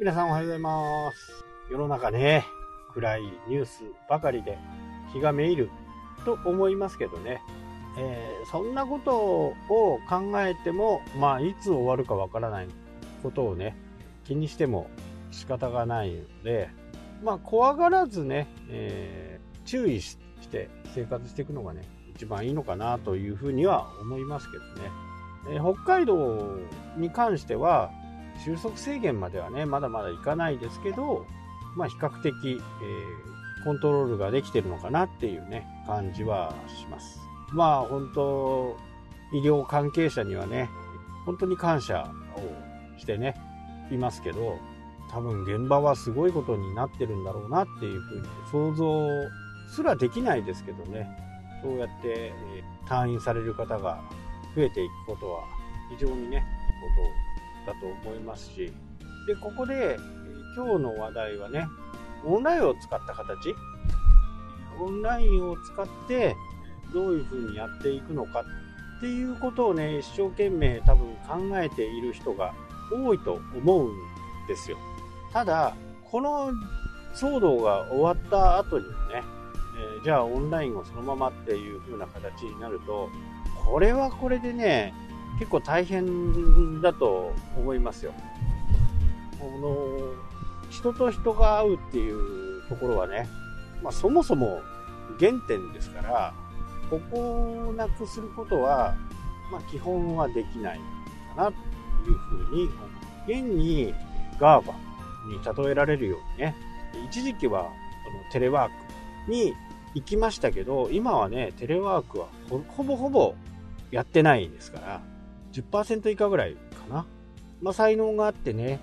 皆さんおはようございます。世の中ね、暗いニュースばかりで気がめいると思いますけどね、えーそんなことを考えても、まあ、いつ終わるかわからないことをね、気にしても仕方がないので、まあ、怖がらずね、えー注意して生活していくのがね、一番いいのかなというふうには思いますけどね。えー北海道に関しては、収束制限まではね、まだまだいかないですけど、まあ、比較的、えーコントロールができてるのかなっていうね、感じはします。まあ、本当、医療関係者にはね、本当に感謝をしてね、いますけど、多分現場はすごいことになってるんだろうなっていうふうに想像すらできないですけどね、そうやってえ退院される方が増えていくことは非常にね、いいことをだと思いますし、で、ここで今日の話題はね、オンラインを使った形、オンラインを使ってどういうふうにやっていくのかっていうことをね、一生懸命多分考えている人が多いと思うんですよ。ただ、この騒動が終わった後にもね、えじゃあオンラインをそのままっていう風な形になると、これはこれでね、結構大変だと思いますよ。この人と人が会うっていうところはね、まあ、そもそも原点ですから、ここをなくすることは、まあ、基本はできないかなというふうに。現に GAFA に例えられるようにね、一時期はそのテレワークに行きましたけど、今はね、テレワークはほぼほぼやってないですから、10%以下ぐらいかな。まあ、才能があってね、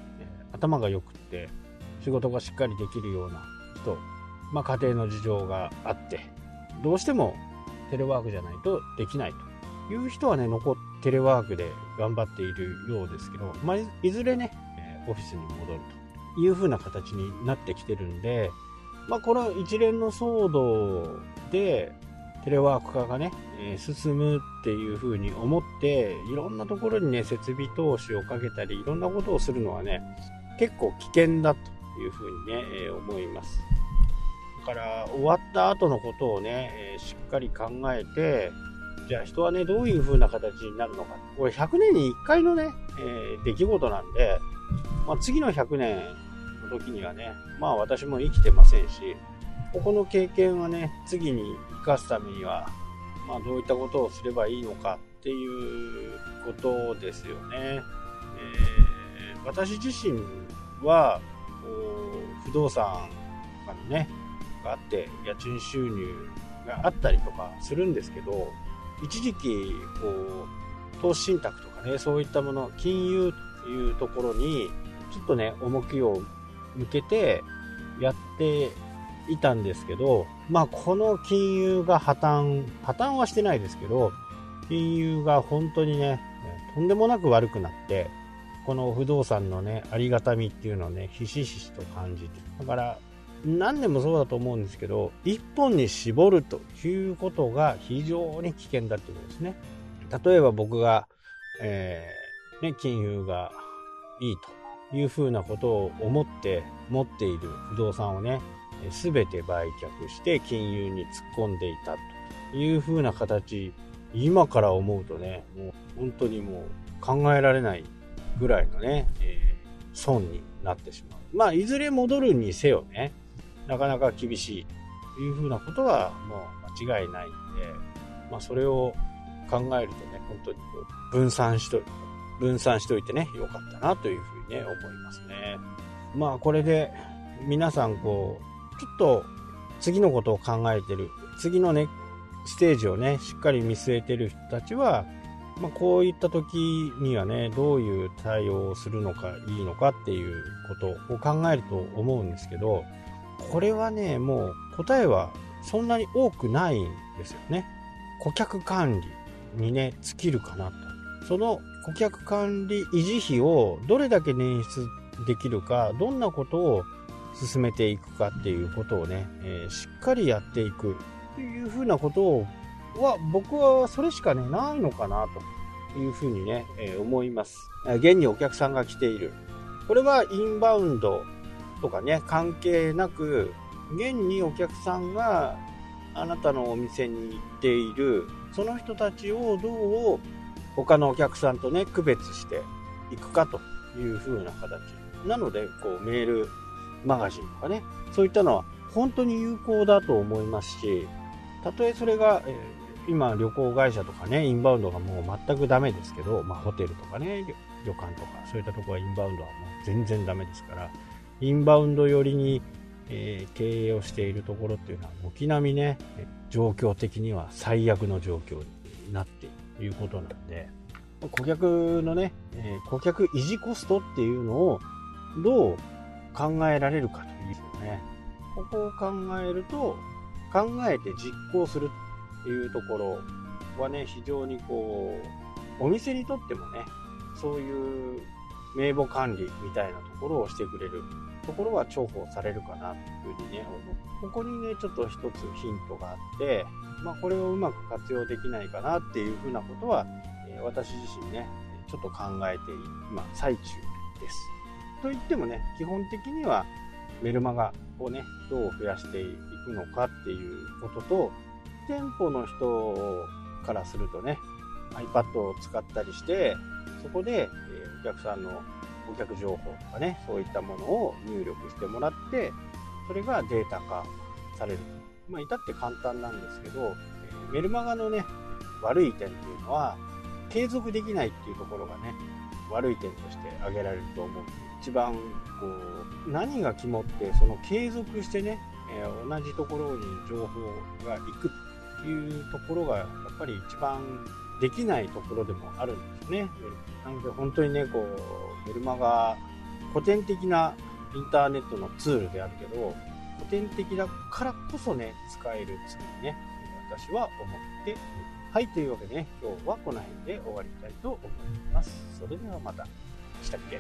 頭が良くって、仕事がしっかりできるような人、まあ、家庭の事情があって、どうしてもテレワークじゃないとできないという人はね、残ってテレワークで頑張っているようですけど、まあ、いずれね、オフィスに戻るという風な形になってきてるんで、まあ、この一連の騒動で、テレワーク化がね、えー進むっていう風に思って、いろんなところにね、設備投資をかけたり、いろんなことをするのはね、結構危険だという風にね、えー思います。だから、終わった後のことをね、えーしっかり考えて、じゃあ人はね、どういう風な形になるのか。これ100年に1回のね、えー出来事なんで、まあ、次の100年の時にはね、まあ私も生きてませんし、ここの経験はね、次に生かすためには、まあどういったことをすればいいのかっていうことですよね。えー私自身は、こう不動産がね、があって、家賃収入があったりとかするんですけど、一時期、こう、投資信託とかね、そういったもの、金融というところに、ちょっとね、重きを向けてやっていたんですけど、まあ、この金融が破綻、破綻はしてないですけど、金融が本当にね、とんでもなく悪くなって、この不動産のね、ありがたみっていうのをね、ひしひしと感じて。だから、何でもそうだと思うんですけど、一本に絞るということが非常に危険だってことですね。例えば僕が、えーね、金融がいいというふうなことを思って持っている不動産をね、すべて売却して金融に突っ込んでいたというふうな形、今から思うとね、もう本当にもう考えられないぐらいのね、えー損になってしまう。まあ、いずれ戻るにせよね、なかなか厳しいというふうなことはもう間違いないんで、まあ、それを考えるとね、本当にこう分散しと、分散しといてね、よかったなというふうにね、思いますね。まあ、これで皆さんこう、ちょっと次のことを考えてる、次のね、ステージをね、しっかり見据えてる人たちは、まあ、こういった時にはね、どういう対応をするのかいいのかっていうことを考えると思うんですけど、これはね、もう答えはそんなに多くないんですよね。顧客管理にね、尽きるかなと。その顧客管理維持費をどれだけ捻出できるか、どんなことを進めていくかっていうことをね、えーしっかりやっていくっていうふうなことは僕はそれしかねないのかなというふうにね、えー思います。現にお客さんが来ている。これはインバウンドとかね、関係なく、現にお客さんがあなたのお店に行っている、その人たちをどう他のお客さんとね、区別していくかという風な形。なので、こうメールマガジンとかね、そういったのは本当に有効だと思いますし、たとえそれが、えー、今旅行会社とかね、インバウンドがもう全くダメですけど、まあホテルとかね、旅館とか、そういったとこはインバウンドはもう全然ダメですから、インバウンド寄りに、えー、経営をしているところっていうのは、軒並みね、状況的には最悪の状況になっているということなんで、顧客のね、えー、顧客維持コストっていうのをどう考えられるかというね、ここを考えると、考えて実行するっていうところはね、非常にこう、お店にとってもね、そういう名簿管理みたいなところをしてくれるところは重宝されるかなというふうにね、思う。ここにね、ちょっと一つヒントがあって、まあ、これをうまく活用できないかなっていうふうなことは、え私自身ね、ちょっと考えて今、最中です。と言ってもね、基本的にはメルマガをね、どう増やしていくのかっていうことと、店舗の人からするとね、iPad を使ったりして、そこで、えお客さんの顧客情報とかね、そういったものを入力してもらって、それがデータ化される。まあ、至って簡単なんですけど、メルマガのね、悪い点っていうのは、継続できないっていうところがね、悪い点として挙げられると思うんです。一番、こう、何が肝って、その継続してね、えー、同じところに情報が行くっていうところが、やっぱり一番できないところでもあるんですね。なので本当にね、こう、メルマガ、古典的なインターネットのツールであるけど、古典的だからこそね、使えるツールね、私は思っている。はい、というわけでね、今日はこの辺で終わりたいと思います。それではまた。したっけ？